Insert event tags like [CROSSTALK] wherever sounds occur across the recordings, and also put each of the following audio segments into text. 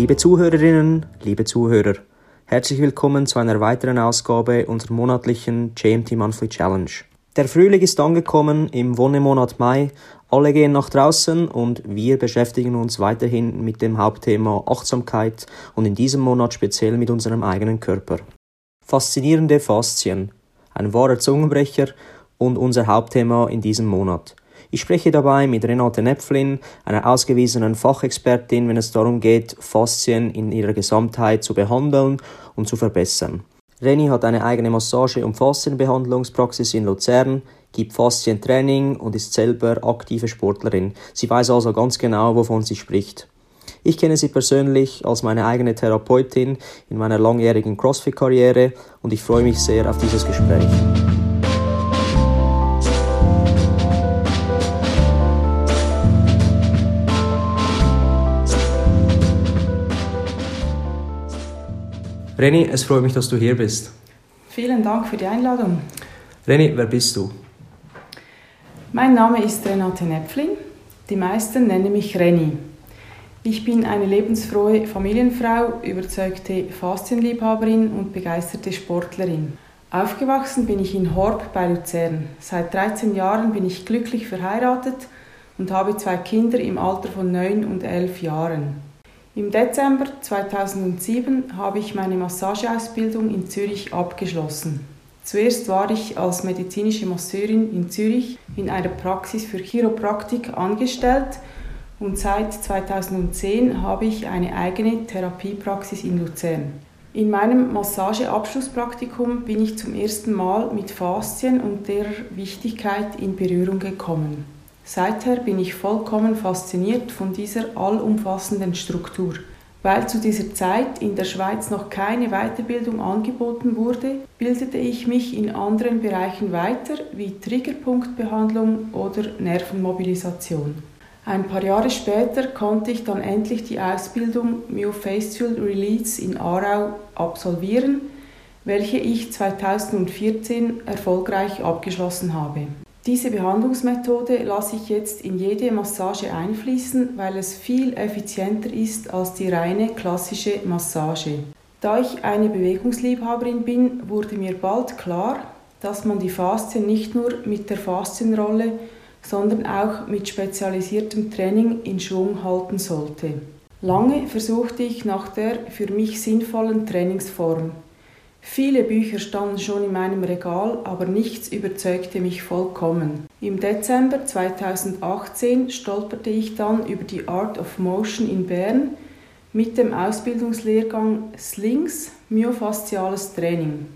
Liebe Zuhörerinnen, liebe Zuhörer, herzlich willkommen zu einer weiteren Ausgabe unserer monatlichen JMT Monthly Challenge. Der Frühling ist angekommen im Wonnemonat Mai, alle gehen nach draußen und wir beschäftigen uns weiterhin mit dem Hauptthema Achtsamkeit und in diesem Monat speziell mit unserem eigenen Körper. Faszinierende Faszien, ein wahrer Zungenbrecher und unser Hauptthema in diesem Monat. Ich spreche dabei mit Renate Nepflin, einer ausgewiesenen Fachexpertin, wenn es darum geht, Faszien in ihrer Gesamtheit zu behandeln und zu verbessern. Reni hat eine eigene Massage- und Faszienbehandlungspraxis in Luzern, gibt Faszientraining und ist selber aktive Sportlerin. Sie weiß also ganz genau, wovon sie spricht. Ich kenne sie persönlich als meine eigene Therapeutin in meiner langjährigen CrossFit-Karriere und ich freue mich sehr auf dieses Gespräch. Reni, es freut mich, dass du hier bist. Vielen Dank für die Einladung. Reni, wer bist du? Mein Name ist Renate Näpflin. Die meisten nennen mich Reni. Ich bin eine lebensfrohe Familienfrau, überzeugte Faszienliebhaberin und begeisterte Sportlerin. Aufgewachsen bin ich in Horb bei Luzern. Seit 13 Jahren bin ich glücklich verheiratet und habe zwei Kinder im Alter von 9 und 11 Jahren. Im Dezember 2007 habe ich meine Massageausbildung in Zürich abgeschlossen. Zuerst war ich als medizinische Masseurin in Zürich in einer Praxis für Chiropraktik angestellt und seit 2010 habe ich eine eigene Therapiepraxis in Luzern. In meinem Massageabschlusspraktikum bin ich zum ersten Mal mit Faszien und der Wichtigkeit in Berührung gekommen. Seither bin ich vollkommen fasziniert von dieser allumfassenden Struktur. Weil zu dieser Zeit in der Schweiz noch keine Weiterbildung angeboten wurde, bildete ich mich in anderen Bereichen weiter, wie Triggerpunktbehandlung oder Nervenmobilisation. Ein paar Jahre später konnte ich dann endlich die Ausbildung Myofascial Release in Aarau absolvieren, welche ich 2014 erfolgreich abgeschlossen habe. Diese Behandlungsmethode lasse ich jetzt in jede Massage einfließen, weil es viel effizienter ist als die reine klassische Massage. Da ich eine Bewegungsliebhaberin bin, wurde mir bald klar, dass man die Faszien nicht nur mit der Faszienrolle, sondern auch mit spezialisiertem Training in Schwung halten sollte. Lange versuchte ich nach der für mich sinnvollen Trainingsform. Viele Bücher standen schon in meinem Regal, aber nichts überzeugte mich vollkommen. Im Dezember 2018 stolperte ich dann über die Art of Motion in Bern mit dem Ausbildungslehrgang Slings Myofasziales Training.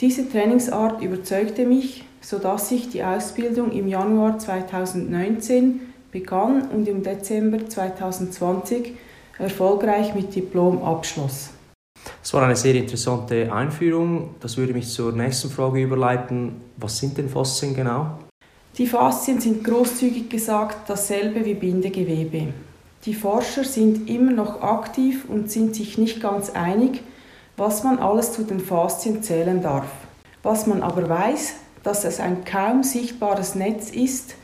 Diese Trainingsart überzeugte mich, sodass ich die Ausbildung im Januar 2019 begann und im Dezember 2020 erfolgreich mit Diplom abschloss. Es war eine sehr interessante Einführung. Das würde mich zur nächsten Frage überleiten. Was sind denn Faszien genau? Die Faszien sind großzügig gesagt dasselbe wie Bindegewebe. Die Forscher sind immer noch aktiv und sind sich nicht ganz einig, was man alles zu den Faszien zählen darf. Was man aber weiß, dass es ein kaum sichtbares Netz ist,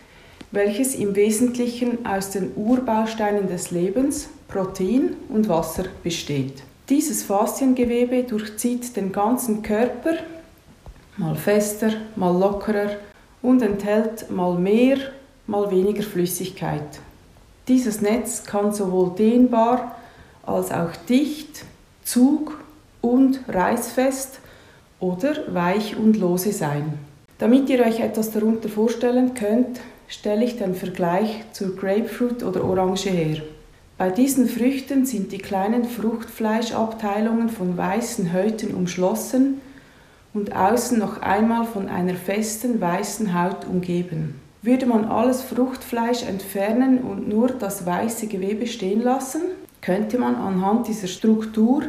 welches im Wesentlichen aus den Urbausteinen des Lebens, Protein und Wasser besteht. Dieses Fasziengewebe durchzieht den ganzen Körper, mal fester, mal lockerer und enthält mal mehr, mal weniger Flüssigkeit. Dieses Netz kann sowohl dehnbar als auch dicht, zug- und reißfest oder weich und lose sein. Damit ihr euch etwas darunter vorstellen könnt, stelle ich den Vergleich zur Grapefruit oder Orange her. Bei diesen Früchten sind die kleinen Fruchtfleischabteilungen von weißen Häuten umschlossen und außen noch einmal von einer festen weißen Haut umgeben. Würde man alles Fruchtfleisch entfernen und nur das weiße Gewebe stehen lassen, könnte man anhand dieser Struktur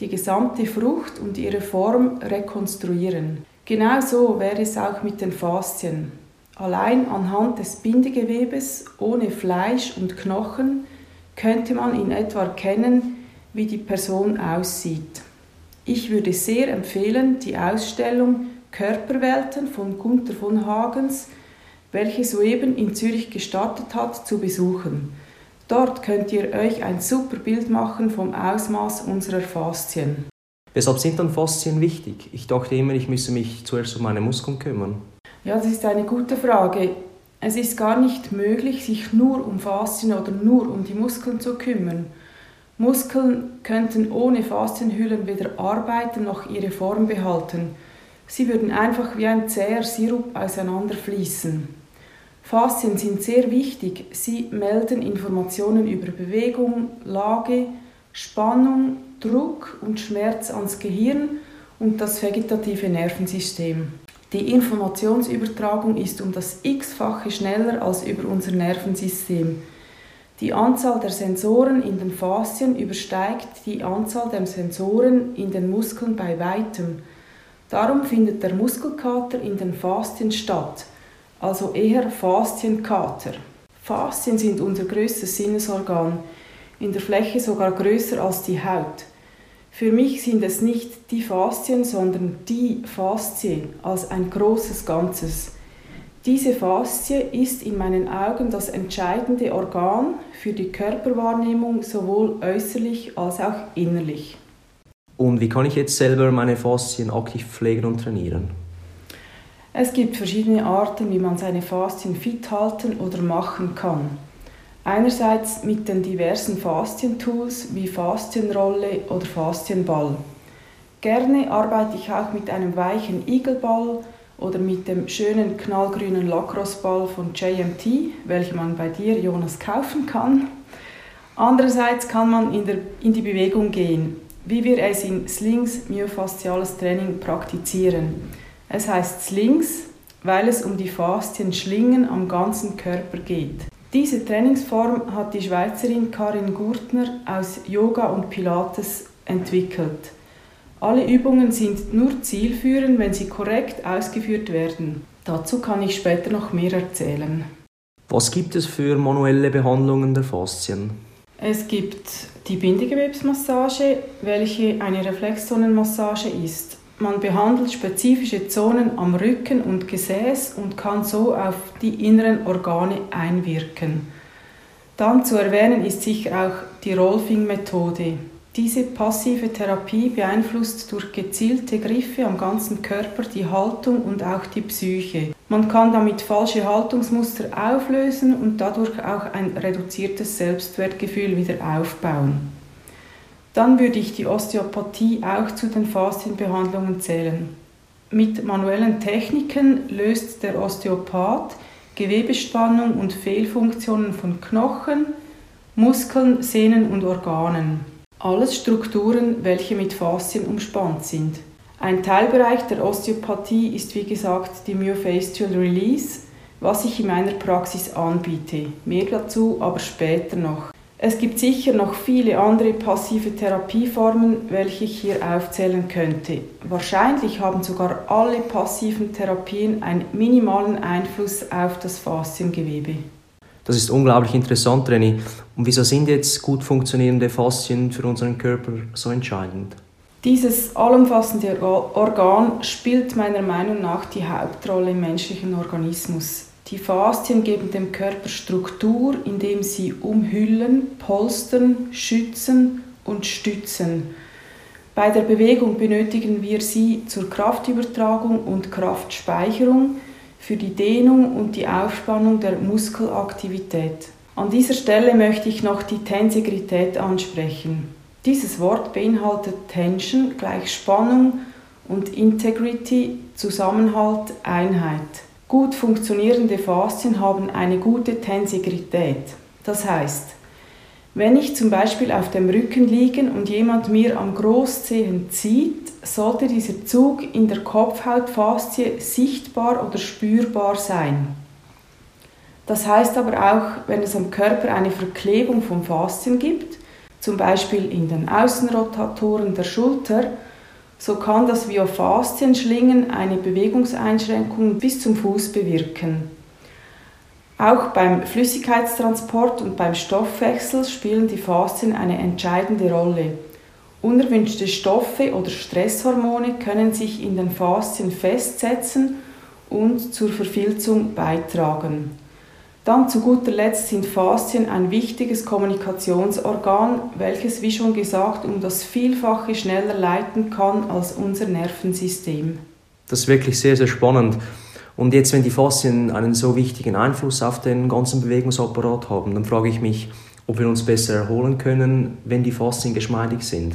die gesamte Frucht und ihre Form rekonstruieren. Genauso wäre es auch mit den Faszien. Allein anhand des Bindegewebes ohne Fleisch und Knochen könnte man in etwa erkennen, wie die Person aussieht. Ich würde sehr empfehlen, die Ausstellung Körperwelten von Gunther von Hagens, welche soeben in Zürich gestartet hat, zu besuchen. Dort könnt ihr euch ein super Bild machen vom Ausmaß unserer Faszien. Weshalb sind dann Faszien wichtig? Ich dachte immer, ich müsse mich zuerst um meine Muskeln kümmern. Ja, das ist eine gute Frage. Es ist gar nicht möglich, sich nur um Faszien oder nur um die Muskeln zu kümmern. Muskeln könnten ohne Faszienhüllen weder arbeiten noch ihre Form behalten. Sie würden einfach wie ein zäher Sirup auseinanderfließen. Faszien sind sehr wichtig. Sie melden Informationen über Bewegung, Lage, Spannung, Druck und Schmerz ans Gehirn und das vegetative Nervensystem. Die Informationsübertragung ist um das x-fache schneller als über unser Nervensystem. Die Anzahl der Sensoren in den Faszien übersteigt die Anzahl der Sensoren in den Muskeln bei weitem. Darum findet der Muskelkater in den Faszien statt, also eher Faszienkater. Faszien sind unser größtes Sinnesorgan, in der Fläche sogar größer als die Haut. Für mich sind es nicht die Faszien, sondern die Faszien als ein großes Ganzes. Diese Faszie ist in meinen Augen das entscheidende Organ für die Körperwahrnehmung sowohl äußerlich als auch innerlich. Und wie kann ich jetzt selber meine Faszien aktiv pflegen und trainieren? Es gibt verschiedene Arten, wie man seine Faszien fit halten oder machen kann. Einerseits mit den diversen Faszientools wie Faszienrolle oder Faszienball. Gerne arbeite ich auch mit einem weichen Igelball oder mit dem schönen knallgrünen Lacrosseball von JMT, welchen man bei dir, Jonas, kaufen kann. Andererseits kann man in, der, in die Bewegung gehen, wie wir es in Slings myofasziales Training praktizieren. Es heißt Slings, weil es um die Faszienschlingen am ganzen Körper geht. Diese Trainingsform hat die Schweizerin Karin Gurtner aus Yoga und Pilates entwickelt. Alle Übungen sind nur zielführend, wenn sie korrekt ausgeführt werden. Dazu kann ich später noch mehr erzählen. Was gibt es für manuelle Behandlungen der Faszien? Es gibt die Bindegewebsmassage, welche eine Reflexzonenmassage ist. Man behandelt spezifische Zonen am Rücken und Gesäß und kann so auf die inneren Organe einwirken. Dann zu erwähnen ist sicher auch die Rolfing-Methode. Diese passive Therapie beeinflusst durch gezielte Griffe am ganzen Körper die Haltung und auch die Psyche. Man kann damit falsche Haltungsmuster auflösen und dadurch auch ein reduziertes Selbstwertgefühl wieder aufbauen. Dann würde ich die Osteopathie auch zu den Faszienbehandlungen zählen. Mit manuellen Techniken löst der Osteopath Gewebespannung und Fehlfunktionen von Knochen, Muskeln, Sehnen und Organen. Alles Strukturen, welche mit Faszien umspannt sind. Ein Teilbereich der Osteopathie ist wie gesagt die Myofascial Release, was ich in meiner Praxis anbiete. Mehr dazu aber später noch. Es gibt sicher noch viele andere passive Therapieformen, welche ich hier aufzählen könnte. Wahrscheinlich haben sogar alle passiven Therapien einen minimalen Einfluss auf das Fasziengewebe. Das ist unglaublich interessant, René. Und wieso sind jetzt gut funktionierende Faszien für unseren Körper so entscheidend? Dieses allumfassende Organ spielt meiner Meinung nach die Hauptrolle im menschlichen Organismus. Die Faszien geben dem Körper Struktur, indem sie umhüllen, polstern, schützen und stützen. Bei der Bewegung benötigen wir sie zur Kraftübertragung und Kraftspeicherung, für die Dehnung und die Aufspannung der Muskelaktivität. An dieser Stelle möchte ich noch die Tensegrität ansprechen. Dieses Wort beinhaltet Tension gleich Spannung und Integrity Zusammenhalt, Einheit. Gut funktionierende Faszien haben eine gute Tensegrität. Das heißt, wenn ich zum Beispiel auf dem Rücken liege und jemand mir am Großzehen zieht, sollte dieser Zug in der Kopfhautfaszie sichtbar oder spürbar sein. Das heißt aber auch, wenn es am Körper eine Verklebung von Faszien gibt, zum Beispiel in den Außenrotatoren der Schulter, so kann das Viofaszienschlingen eine Bewegungseinschränkung bis zum Fuß bewirken. Auch beim Flüssigkeitstransport und beim Stoffwechsel spielen die Faszien eine entscheidende Rolle. Unerwünschte Stoffe oder Stresshormone können sich in den Faszien festsetzen und zur Verfilzung beitragen. Dann zu guter Letzt sind Faszien ein wichtiges Kommunikationsorgan, welches, wie schon gesagt, um das Vielfache schneller leiten kann als unser Nervensystem. Das ist wirklich sehr, sehr spannend. Und jetzt, wenn die Faszien einen so wichtigen Einfluss auf den ganzen Bewegungsapparat haben, dann frage ich mich, ob wir uns besser erholen können, wenn die Faszien geschmeidig sind.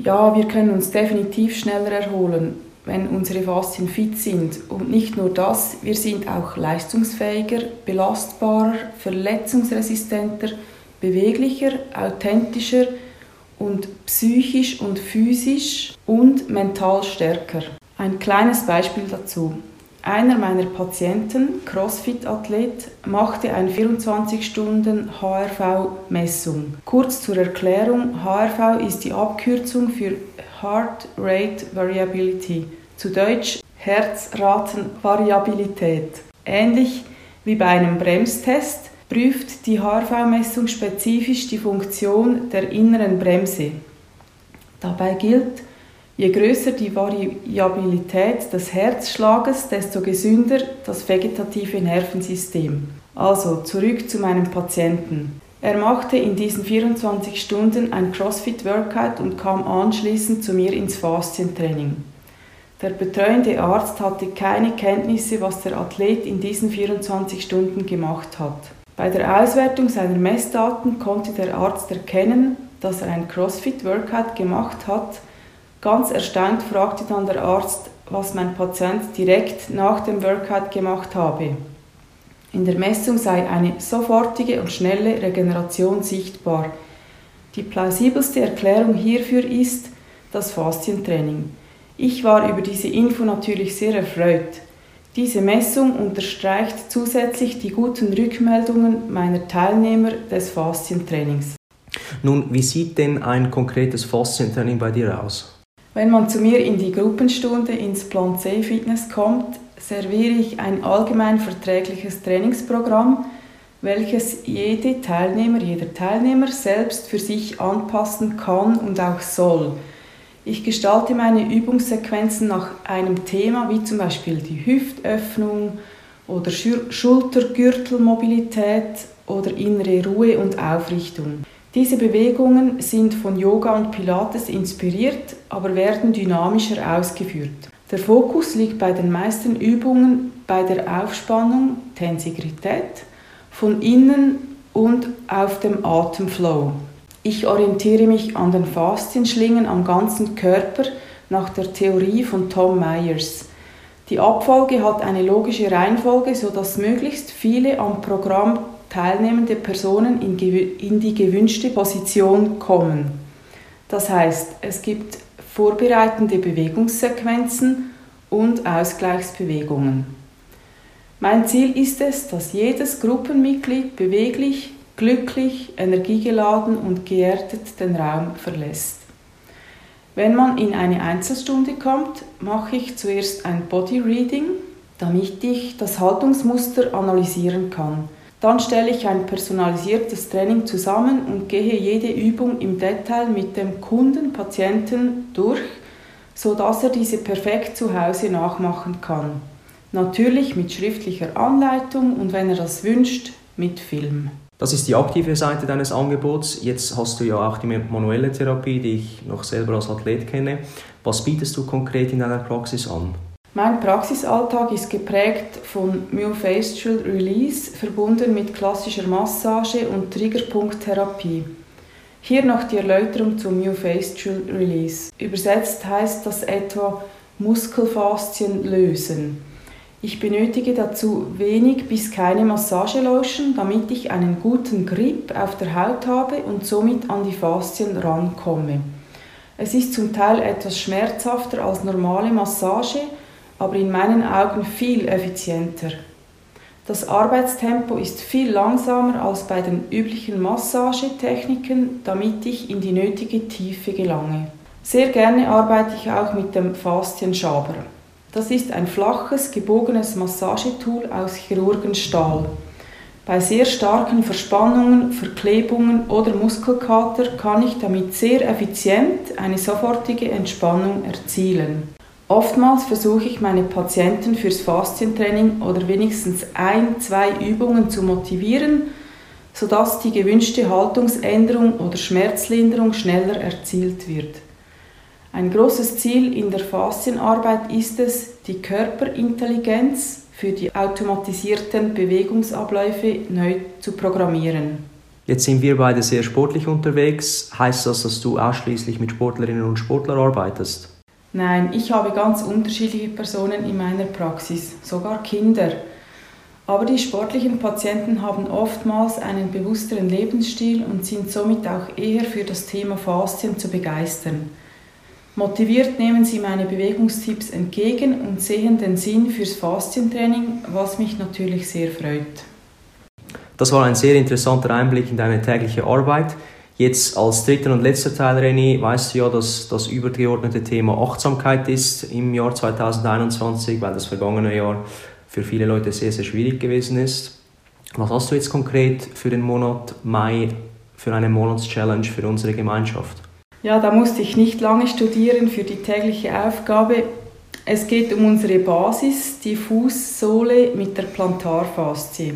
Ja, wir können uns definitiv schneller erholen wenn unsere Faszien fit sind. Und nicht nur das, wir sind auch leistungsfähiger, belastbarer, verletzungsresistenter, beweglicher, authentischer und psychisch und physisch und mental stärker. Ein kleines Beispiel dazu. Einer meiner Patienten, CrossFit-Athlet, machte eine 24-Stunden-HRV-Messung. Kurz zur Erklärung, HRV ist die Abkürzung für Heart Rate Variability, zu Deutsch Herzratenvariabilität. Ähnlich wie bei einem Bremstest prüft die HRV-Messung spezifisch die Funktion der inneren Bremse. Dabei gilt, je größer die Variabilität des Herzschlages, desto gesünder das vegetative Nervensystem. Also zurück zu meinem Patienten. Er machte in diesen 24 Stunden ein CrossFit-Workout und kam anschließend zu mir ins Faszientraining. Der betreuende Arzt hatte keine Kenntnisse, was der Athlet in diesen 24 Stunden gemacht hat. Bei der Auswertung seiner Messdaten konnte der Arzt erkennen, dass er ein CrossFit-Workout gemacht hat. Ganz erstaunt fragte dann der Arzt, was mein Patient direkt nach dem Workout gemacht habe. In der Messung sei eine sofortige und schnelle Regeneration sichtbar. Die plausibelste Erklärung hierfür ist das Faszientraining. Ich war über diese Info natürlich sehr erfreut. Diese Messung unterstreicht zusätzlich die guten Rückmeldungen meiner Teilnehmer des Faszientrainings. Nun, wie sieht denn ein konkretes Faszientraining bei dir aus? Wenn man zu mir in die Gruppenstunde ins Plan C Fitness kommt, serviere ich ein allgemein verträgliches Trainingsprogramm, welches jede Teilnehmer, jeder Teilnehmer selbst für sich anpassen kann und auch soll. Ich gestalte meine Übungssequenzen nach einem Thema, wie zum Beispiel die Hüftöffnung oder Schultergürtelmobilität oder innere Ruhe und Aufrichtung. Diese Bewegungen sind von Yoga und Pilates inspiriert, aber werden dynamischer ausgeführt. Der Fokus liegt bei den meisten Übungen bei der Aufspannung, Tensigrität, von innen und auf dem Atemflow. Ich orientiere mich an den Faszienschlingen am ganzen Körper nach der Theorie von Tom Myers. Die Abfolge hat eine logische Reihenfolge, sodass möglichst viele am Programm teilnehmende Personen in, in die gewünschte Position kommen. Das heißt, es gibt vorbereitende Bewegungssequenzen und Ausgleichsbewegungen. Mein Ziel ist es, dass jedes Gruppenmitglied beweglich, glücklich, energiegeladen und geerdet den Raum verlässt. Wenn man in eine Einzelstunde kommt, mache ich zuerst ein Body Reading, damit ich das Haltungsmuster analysieren kann. Dann stelle ich ein personalisiertes Training zusammen und gehe jede Übung im Detail mit dem Kunden, Patienten durch, sodass er diese perfekt zu Hause nachmachen kann. Natürlich mit schriftlicher Anleitung und wenn er das wünscht, mit Film. Das ist die aktive Seite deines Angebots. Jetzt hast du ja auch die manuelle Therapie, die ich noch selber als Athlet kenne. Was bietest du konkret in deiner Praxis an? Mein Praxisalltag ist geprägt von Myofascial Release, verbunden mit klassischer Massage und Triggerpunkttherapie. Hier noch die Erläuterung zum Myofascial Release. Übersetzt heißt das etwa Muskelfaszien lösen. Ich benötige dazu wenig bis keine Massagelotion, damit ich einen guten Grip auf der Haut habe und somit an die Faszien rankomme. Es ist zum Teil etwas schmerzhafter als normale Massage, aber in meinen Augen viel effizienter. Das Arbeitstempo ist viel langsamer als bei den üblichen Massagetechniken, damit ich in die nötige Tiefe gelange. Sehr gerne arbeite ich auch mit dem Faszienschaber. Das ist ein flaches, gebogenes Massagetool aus Chirurgenstahl. Bei sehr starken Verspannungen, Verklebungen oder Muskelkater kann ich damit sehr effizient eine sofortige Entspannung erzielen. Oftmals versuche ich meine Patienten fürs Faszientraining oder wenigstens ein, zwei Übungen zu motivieren, sodass die gewünschte Haltungsänderung oder Schmerzlinderung schneller erzielt wird. Ein großes Ziel in der Faszienarbeit ist es, die Körperintelligenz für die automatisierten Bewegungsabläufe neu zu programmieren. Jetzt sind wir beide sehr sportlich unterwegs. Heißt das, dass du ausschließlich mit Sportlerinnen und Sportlern arbeitest? Nein, ich habe ganz unterschiedliche Personen in meiner Praxis, sogar Kinder. Aber die sportlichen Patienten haben oftmals einen bewussteren Lebensstil und sind somit auch eher für das Thema Faszien zu begeistern. Motiviert nehmen sie meine Bewegungstipps entgegen und sehen den Sinn fürs Faszientraining, was mich natürlich sehr freut. Das war ein sehr interessanter Einblick in deine tägliche Arbeit. Jetzt als dritter und letzter Teil, René, weißt du ja, dass das übergeordnete Thema Achtsamkeit ist im Jahr 2021, weil das vergangene Jahr für viele Leute sehr, sehr schwierig gewesen ist. Was hast du jetzt konkret für den Monat Mai, für eine Monatschallenge für unsere Gemeinschaft? Ja, da musste ich nicht lange studieren für die tägliche Aufgabe. Es geht um unsere Basis, die Fußsohle mit der Plantarfaszie.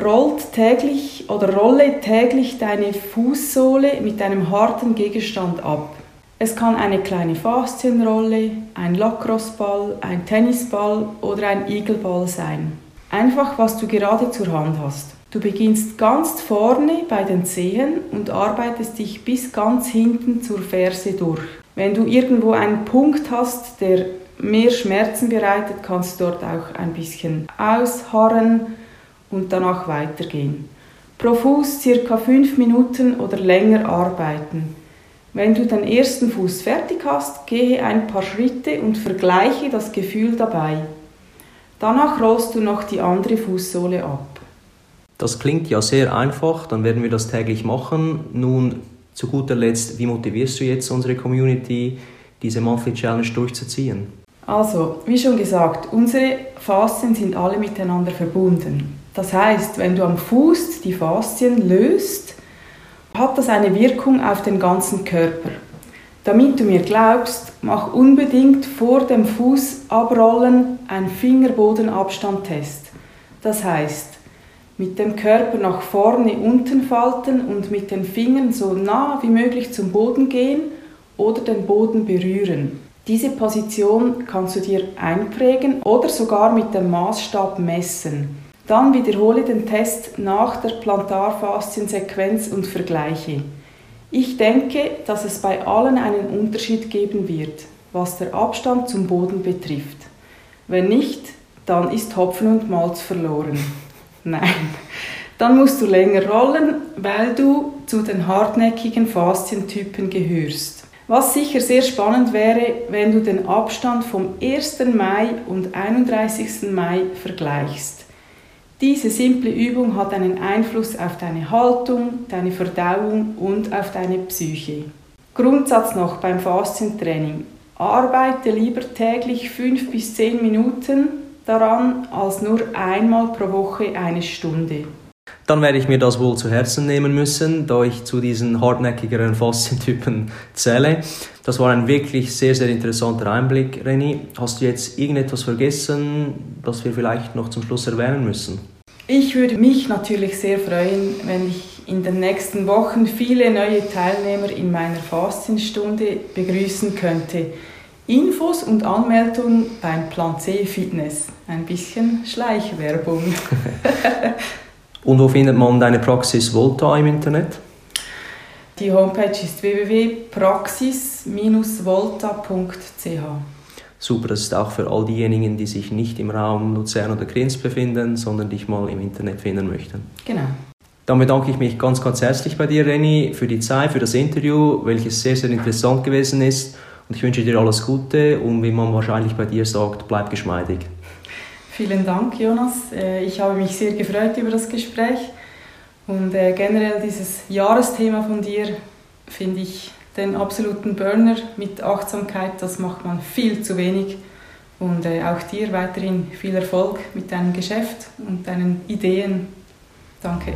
Rollt täglich oder rolle täglich deine Fußsohle mit einem harten Gegenstand ab. Es kann eine kleine Faszienrolle, ein Lacrosseball, ein Tennisball oder ein Igelball sein. Einfach, was du gerade zur Hand hast. Du beginnst ganz vorne bei den Zehen und arbeitest dich bis ganz hinten zur Ferse durch. Wenn du irgendwo einen Punkt hast, der mehr Schmerzen bereitet, kannst du dort auch ein bisschen ausharren und danach weitergehen. Pro Fuß circa 5 Minuten oder länger arbeiten. Wenn du den ersten Fuß fertig hast, gehe ein paar Schritte und vergleiche das Gefühl dabei. Danach rollst du noch die andere Fußsohle ab. Das klingt ja sehr einfach, dann werden wir das täglich machen. Nun, zu guter Letzt, wie motivierst du jetzt unsere Community, diese Monthly Challenge durchzuziehen? Also, wie schon gesagt, unsere Faszien sind alle miteinander verbunden. Das heißt, wenn du am Fuß die Faszien löst, hat das eine Wirkung auf den ganzen Körper. Damit du mir glaubst, mach unbedingt vor dem Fuß abrollen einen Fingerbodenabstand-Test. Das heißt, mit dem Körper nach vorne unten falten und mit den Fingern so nah wie möglich zum Boden gehen oder den Boden berühren. Diese Position kannst du dir einprägen oder sogar mit dem Maßstab messen. Dann wiederhole den Test nach der Plantarfasziensequenz und vergleiche. Ich denke, dass es bei allen einen Unterschied geben wird, was der Abstand zum Boden betrifft. Wenn nicht, dann ist Hopfen und Malz verloren. [LAUGHS] Nein, dann musst du länger rollen, weil du zu den hartnäckigen Faszientypen gehörst. Was sicher sehr spannend wäre, wenn du den Abstand vom 1. Mai und 31. Mai vergleichst. Diese simple Übung hat einen Einfluss auf deine Haltung, deine Verdauung und auf deine Psyche. Grundsatz noch beim Faszientraining. Arbeite lieber täglich 5 bis 10 Minuten daran als nur einmal pro Woche eine Stunde. Dann werde ich mir das wohl zu Herzen nehmen müssen, da ich zu diesen hartnäckigeren Faszientypen zähle. Das war ein wirklich sehr, sehr interessanter Einblick, René. Hast du jetzt irgendetwas vergessen, das wir vielleicht noch zum Schluss erwähnen müssen? Ich würde mich natürlich sehr freuen, wenn ich in den nächsten Wochen viele neue Teilnehmer in meiner Fastenstunde begrüßen könnte. Infos und Anmeldungen beim Plan C Fitness. Ein bisschen Schleichwerbung. [LAUGHS] und wo findet man deine Praxis Volta im Internet? Die Homepage ist www.praxis-volta.ch. Super, das ist auch für all diejenigen, die sich nicht im Raum Luzern oder Krems befinden, sondern dich mal im Internet finden möchten. Genau. Dann bedanke ich mich ganz, ganz herzlich bei dir, Renny, für die Zeit, für das Interview, welches sehr, sehr interessant gewesen ist. Und ich wünsche dir alles Gute und wie man wahrscheinlich bei dir sagt, bleib geschmeidig. Vielen Dank, Jonas. Äh, ich habe mich sehr gefreut über das Gespräch und äh, generell dieses Jahresthema von dir finde ich den absoluten Burner mit Achtsamkeit, das macht man viel zu wenig. Und äh, auch dir weiterhin viel Erfolg mit deinem Geschäft und deinen Ideen. Danke.